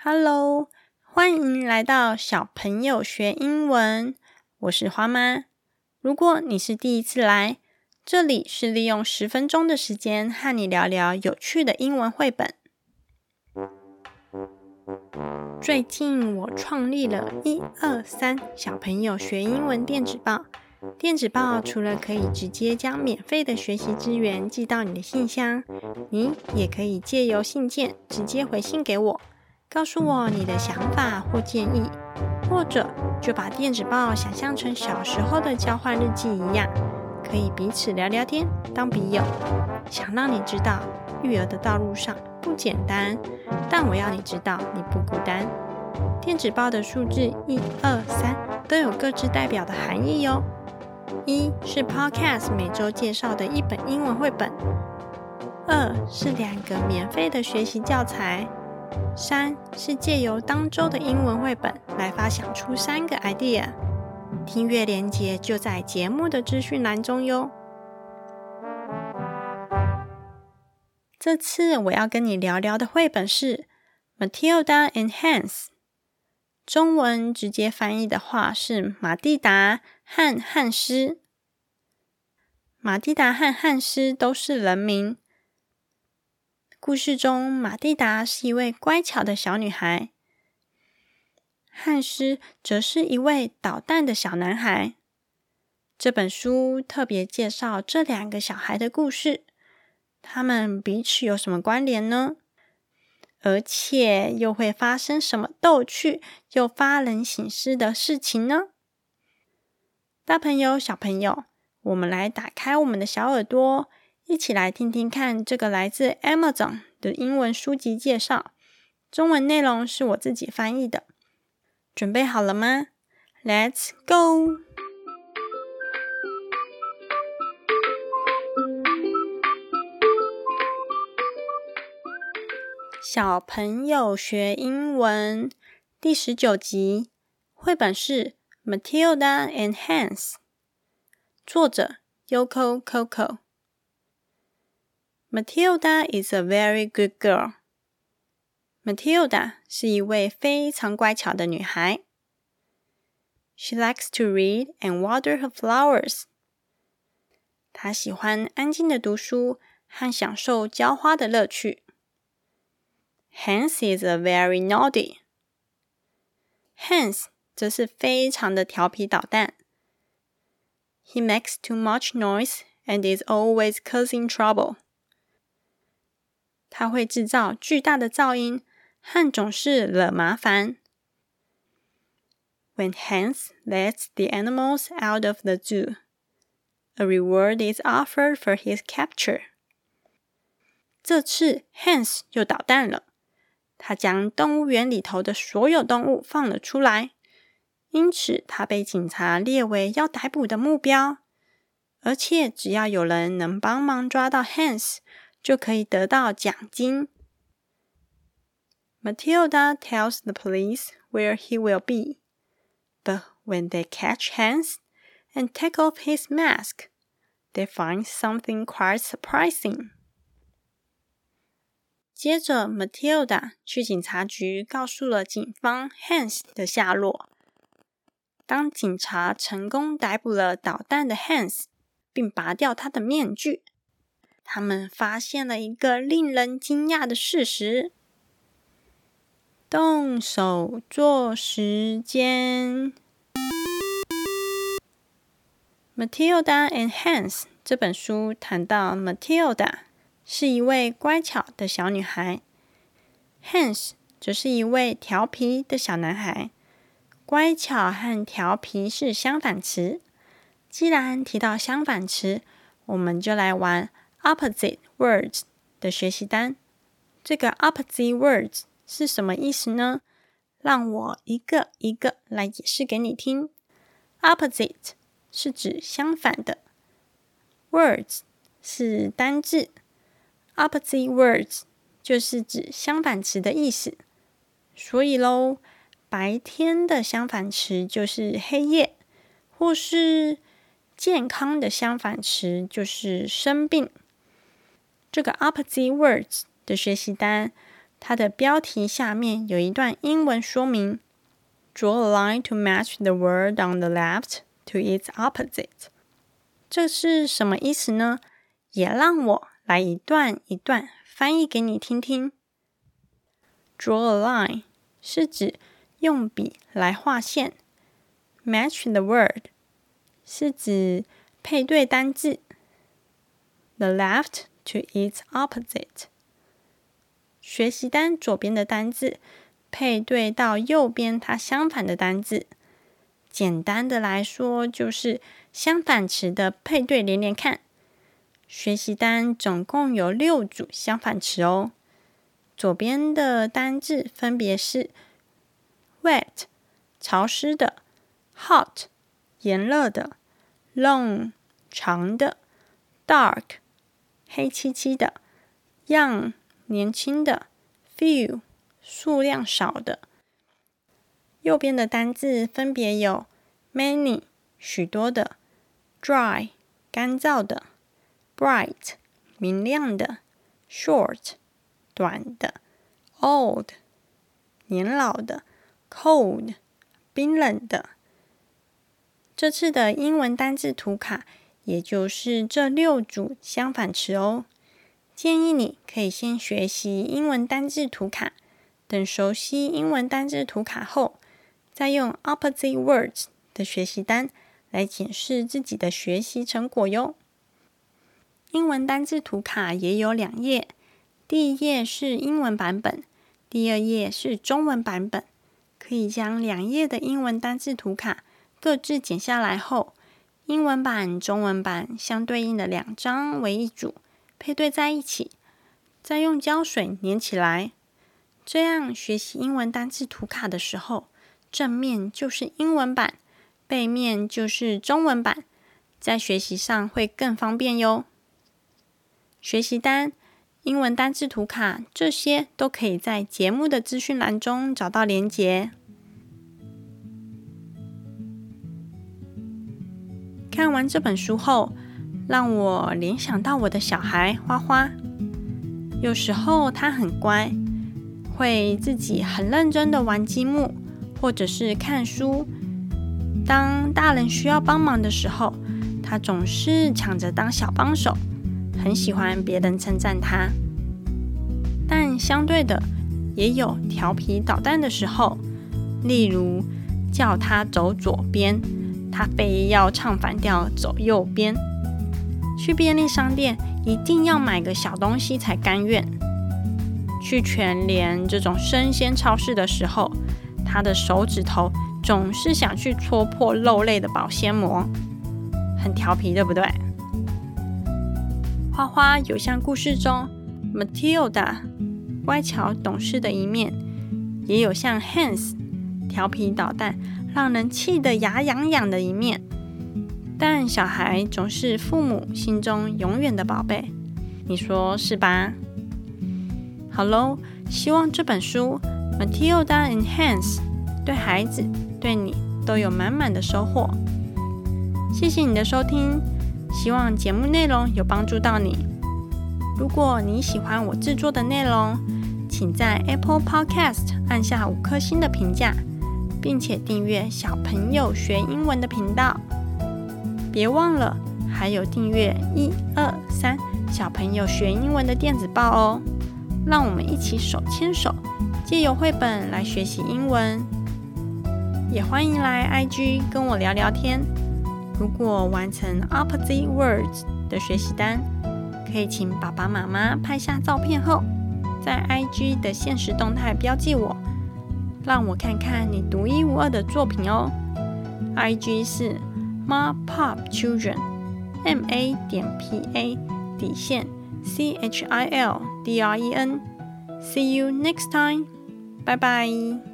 Hello，欢迎来到小朋友学英文。我是花妈。如果你是第一次来，这里是利用十分钟的时间和你聊聊有趣的英文绘本。最近我创立了一二三小朋友学英文电子报。电子报除了可以直接将免费的学习资源寄到你的信箱，你也可以借由信件直接回信给我，告诉我你的想法或建议，或者就把电子报想象成小时候的交换日记一样，可以彼此聊聊天，当笔友。想让你知道，育儿的道路上不简单，但我要你知道你不孤单。电子报的数字一二三都有各自代表的含义哟。一是 Podcast 每周介绍的一本英文绘本，二是两个免费的学习教材，三是借由当周的英文绘本来发想出三个 idea。听阅连接就在节目的资讯栏中哟。这次我要跟你聊聊的绘本是《Matilda and Hans》。中文直接翻译的话是马蒂达和汉斯。马蒂达和汉斯都是人名。故事中，马蒂达是一位乖巧的小女孩，汉斯则是一位捣蛋的小男孩。这本书特别介绍这两个小孩的故事，他们彼此有什么关联呢？而且又会发生什么逗趣又发人省思的事情呢？大朋友、小朋友，我们来打开我们的小耳朵，一起来听听看这个来自 Amazon 的英文书籍介绍。中文内容是我自己翻译的。准备好了吗？Let's go！小朋友学英文第十九集，绘本是《Matilda and Hans》，作者 Yoko Coco。Matilda is a very good girl。Matilda 是一位非常乖巧的女孩。She likes to read and water her flowers。她喜欢安静的读书和享受浇花的乐趣。Hans is a very naughty. Hans 则是非常的调皮捣蛋。He makes too much noise and is always causing trouble. 他会制造巨大的噪音和总是惹麻烦。When Hans lets the animals out of the zoo, a reward is offered for his capture. 这次 Hans 又捣蛋了。他将动物园里头的所有动物放了出来，因此他被警察列为要逮捕的目标。而且只要有人能帮忙抓到 Hans，就可以得到奖金。Matilda tells the police where he will be, but when they catch Hans and take off his mask, they find something quite surprising. 接着，Matilda 去警察局告诉了警方 Hans 的下落。当警察成功逮捕了捣蛋的 Hans，并拔掉他的面具， 他们发现了一个令人惊讶的事实：动手做时间。Matilda and Hans 这本书谈到 Matilda。是一位乖巧的小女孩，Hans 则是一位调皮的小男孩。乖巧和调皮是相反词。既然提到相反词，我们就来玩 opposite words 的学习单。这个 opposite words 是什么意思呢？让我一个一个来解释给你听。Opposite 是指相反的，words 是单字。Opposite words 就是指相反词的意思，所以喽，白天的相反词就是黑夜，或是健康的相反词就是生病。这个 opposite words 的学习单它的标题下面有一段英文说明：Draw a line to match the word on the left to its opposite。这是什么意思呢？也让我来一段一段翻译给你听听。Draw a line 是指用笔来画线，match the word 是指配对单字，the left to its opposite。学习单左边的单字配对到右边它相反的单字。简单的来说，就是相反词的配对连连看。学习单总共有六组相反词哦。左边的单字分别是：wet 潮湿的，hot 炎热的，long 长的，dark 黑漆漆的，young 年轻的，few 数量少的。右边的单字分别有 many 许多的，dry 干燥的，bright 明亮的，short。短的，old，年老的，cold，冰冷的。这次的英文单字图卡，也就是这六组相反词哦。建议你可以先学习英文单字图卡，等熟悉英文单字图卡后，再用 opposite words 的学习单来检视自己的学习成果哟。英文单字图卡也有两页。第一页是英文版本，第二页是中文版本。可以将两页的英文单字图卡各自剪下来后，英文版、中文版相对应的两张为一组，配对在一起，再用胶水粘起来。这样学习英文单字图卡的时候，正面就是英文版，背面就是中文版，在学习上会更方便哟。学习单。英文单字图卡，这些都可以在节目的资讯栏中找到连结。看完这本书后，让我联想到我的小孩花花。有时候他很乖，会自己很认真的玩积木，或者是看书。当大人需要帮忙的时候，他总是抢着当小帮手。很喜欢别人称赞他，但相对的也有调皮捣蛋的时候。例如叫他走左边，他非要唱反调走右边。去便利商店一定要买个小东西才甘愿。去全联这种生鲜超市的时候，他的手指头总是想去戳破肉类的保鲜膜，很调皮，对不对？花花有像故事中 Matilda 乖巧懂事的一面，也有像 Hans 调皮捣蛋、让人气得牙痒痒的一面。但小孩总是父母心中永远的宝贝，你说是吧？好喽，希望这本书 Matilda Enhance 对孩子、对你都有满满的收获。谢谢你的收听。希望节目内容有帮助到你。如果你喜欢我制作的内容，请在 Apple Podcast 按下五颗星的评价，并且订阅小朋友学英文的频道。别忘了还有订阅一二三小朋友学英文的电子报哦。让我们一起手牵手，借由绘本来学习英文。也欢迎来 IG 跟我聊聊天。如果完成 opposite words 的学习单，可以请爸爸妈妈拍下照片后，在 IG 的现实动态标记我，让我看看你独一无二的作品哦。IG 是 ma pop children，M A 点 P A 底线 C H I L D R E N。See you next time，拜拜。